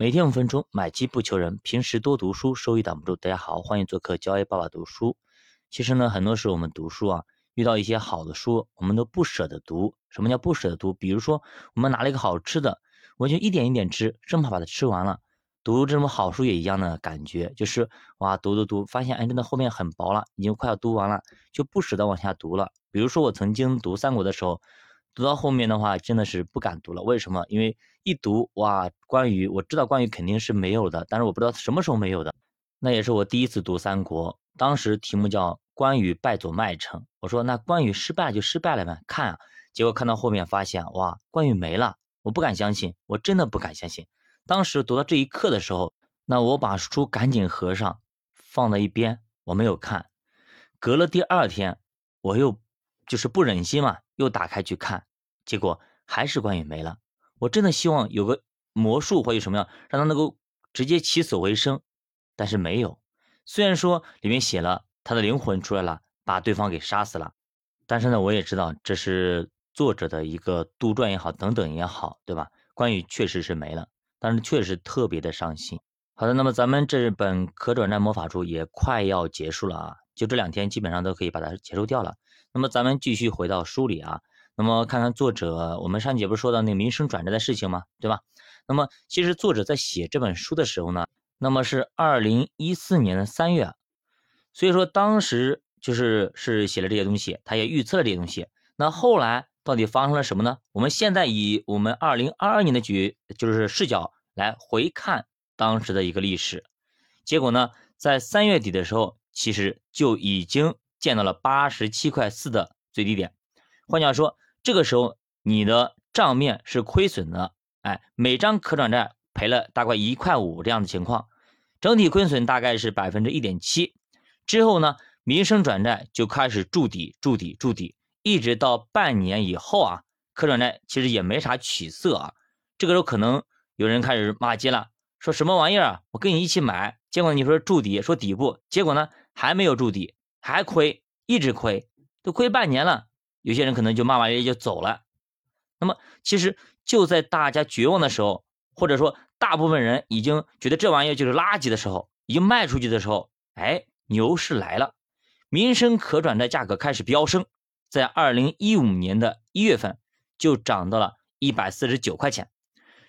每天五分钟，买基不求人，平时多读书，收益挡不住。大家好，欢迎做客教 A 爸爸读书。其实呢，很多时候我们读书啊，遇到一些好的书，我们都不舍得读。什么叫不舍得读？比如说，我们拿了一个好吃的，我就一点一点吃，生怕把它吃完了。读这种好书也一样的感觉，就是哇，读读读，发现哎，真的后面很薄了，已经快要读完了，就不舍得往下读了。比如说我曾经读三国的时候。读到后面的话，真的是不敢读了。为什么？因为一读哇，关羽我知道关羽肯定是没有的，但是我不知道什么时候没有的。那也是我第一次读三国，当时题目叫关羽败走麦城。我说那关羽失败就失败了呗，看。结果看到后面发现哇，关羽没了，我不敢相信，我真的不敢相信。当时读到这一刻的时候，那我把书赶紧合上，放在一边，我没有看。隔了第二天，我又就是不忍心嘛。又打开去看，结果还是关羽没了。我真的希望有个魔术或者什么样，让他能够直接起死回生，但是没有。虽然说里面写了他的灵魂出来了，把对方给杀死了，但是呢，我也知道这是作者的一个杜撰也好，等等也好，对吧？关羽确实是没了，但是确实特别的伤心。好的，那么咱们这本可转债魔法书也快要结束了啊，就这两天基本上都可以把它结束掉了。那么咱们继续回到书里啊，那么看看作者，我们上节不是说到那个民生转折的事情吗？对吧？那么其实作者在写这本书的时候呢，那么是二零一四年的三月，所以说当时就是是写了这些东西，他也预测了这些东西。那后来到底发生了什么呢？我们现在以我们二零二二年的局就是视角来回看当时的一个历史，结果呢，在三月底的时候，其实就已经。见到了八十七块四的最低点，换句话说，这个时候你的账面是亏损的，哎，每张可转债赔了大概一块五这样的情况，整体亏损大概是百分之一点七。之后呢，民生转债就开始筑底、筑底、筑底，一直到半年以后啊，可转债其实也没啥起色啊。这个时候可能有人开始骂街了，说什么玩意儿啊？我跟你一起买，结果你说筑底，说底部，结果呢还没有筑底。还亏，一直亏，都亏半年了。有些人可能就骂骂咧咧就走了。那么，其实就在大家绝望的时候，或者说大部分人已经觉得这玩意儿就是垃圾的时候，已经卖出去的时候，哎，牛市来了，民生可转债价格开始飙升，在二零一五年的一月份就涨到了一百四十九块钱。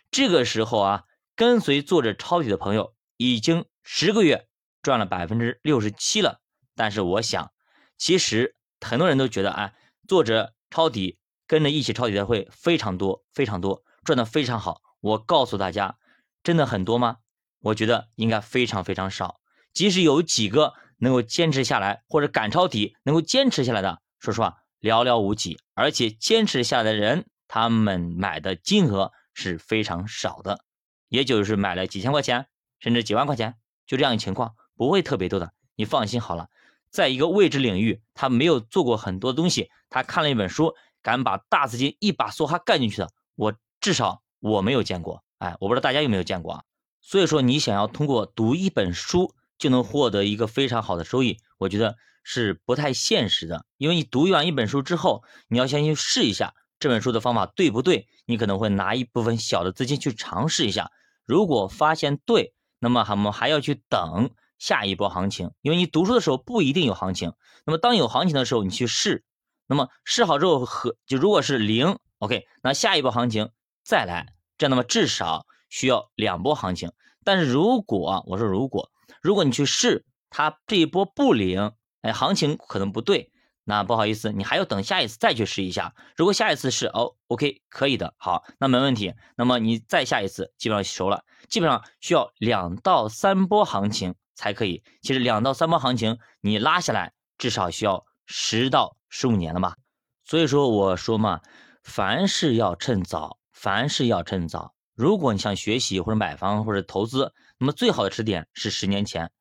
这个时候啊，跟随作者抄底的朋友已经十个月赚了百分之六十七了。但是我想，其实很多人都觉得，哎，作者抄底，跟着一起抄底的会非常多，非常多，赚的非常好。我告诉大家，真的很多吗？我觉得应该非常非常少。即使有几个能够坚持下来，或者敢抄底，能够坚持下来的，说实话，寥寥无几。而且坚持下来的人，他们买的金额是非常少的，也就是买了几千块钱，甚至几万块钱，就这样情况，不会特别多的。你放心好了。在一个未知领域，他没有做过很多东西，他看了一本书，敢把大资金一把梭哈干进去的，我至少我没有见过，哎，我不知道大家有没有见过啊。所以说，你想要通过读一本书就能获得一个非常好的收益，我觉得是不太现实的。因为你读完一本书之后，你要先去试一下这本书的方法对不对，你可能会拿一部分小的资金去尝试一下，如果发现对，那么我们还要去等。下一波行情，因为你读书的时候不一定有行情，那么当有行情的时候，你去试，那么试好之后和就如果是零，OK，那下一波行情再来，这样那么至少需要两波行情。但是如果我说如果如果你去试，它这一波不灵，哎，行情可能不对，那不好意思，你还要等下一次再去试一下。如果下一次试哦，OK，可以的，好，那没问题。那么你再下一次，基本上熟了，基本上需要两到三波行情。才可以。其实两到三波行情，你拉下来至少需要十到十五年了吧。所以说我说嘛，凡事要趁早，凡事要趁早。如果你想学习或者买房或者投资，那么最好的时点是十年前。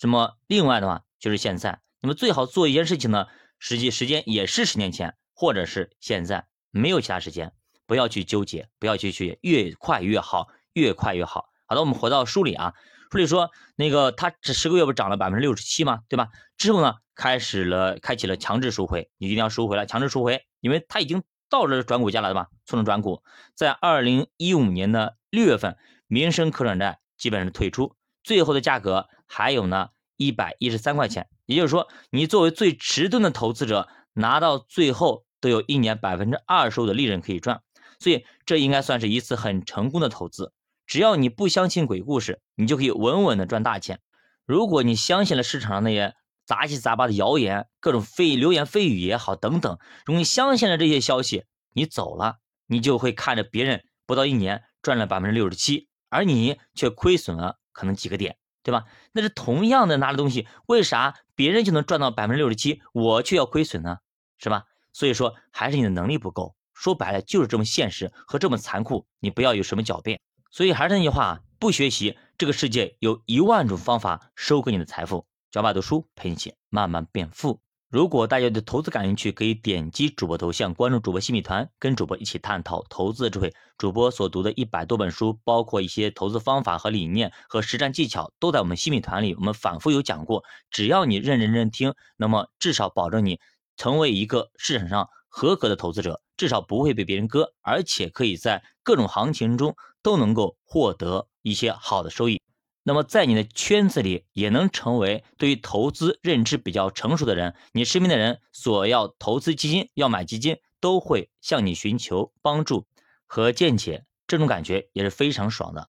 那么另外的话就是现在。那么最好做一件事情呢，实际时间也是十年前或者是现在，没有其他时间。不要去纠结，不要去去，越快越好，越快越好。好的，我们回到书里啊。书里说，那个他这十个月不涨了百分之六十七吗？对吧？之后呢，开始了，开启了强制赎回，你一定要赎回了，强制赎回，因为他已经到了转股价了，对吧？促成转股，在二零一五年的六月份，民生可转债基本上退出，最后的价格还有呢一百一十三块钱。也就是说，你作为最迟钝的投资者，拿到最后都有一年百分之二十五的利润可以赚，所以这应该算是一次很成功的投资。只要你不相信鬼故事，你就可以稳稳的赚大钱。如果你相信了市场上那些杂七杂八的谣言，各种非流言蜚语也好等等，如果你相信了这些消息，你走了，你就会看着别人不到一年赚了百分之六十七，而你却亏损了可能几个点。对吧？那是同样的拿的东西，为啥别人就能赚到百分之六十七，我却要亏损呢？是吧？所以说还是你的能力不够。说白了就是这么现实和这么残酷，你不要有什么狡辩。所以还是那句话，不学习，这个世界有一万种方法收割你的财富。小把读书陪你一起慢慢变富。如果大家对投资感兴趣，可以点击主播头像，关注主播新米团，跟主播一起探讨投资的智慧。主播所读的一百多本书，包括一些投资方法和理念和实战技巧，都在我们新米团里。我们反复有讲过，只要你认认真听，那么至少保证你成为一个市场上合格的投资者，至少不会被别人割，而且可以在各种行情中都能够获得一些好的收益。那么在你的圈子里也能成为对于投资认知比较成熟的人，你身边的人所要投资基金、要买基金，都会向你寻求帮助和见解，这种感觉也是非常爽的。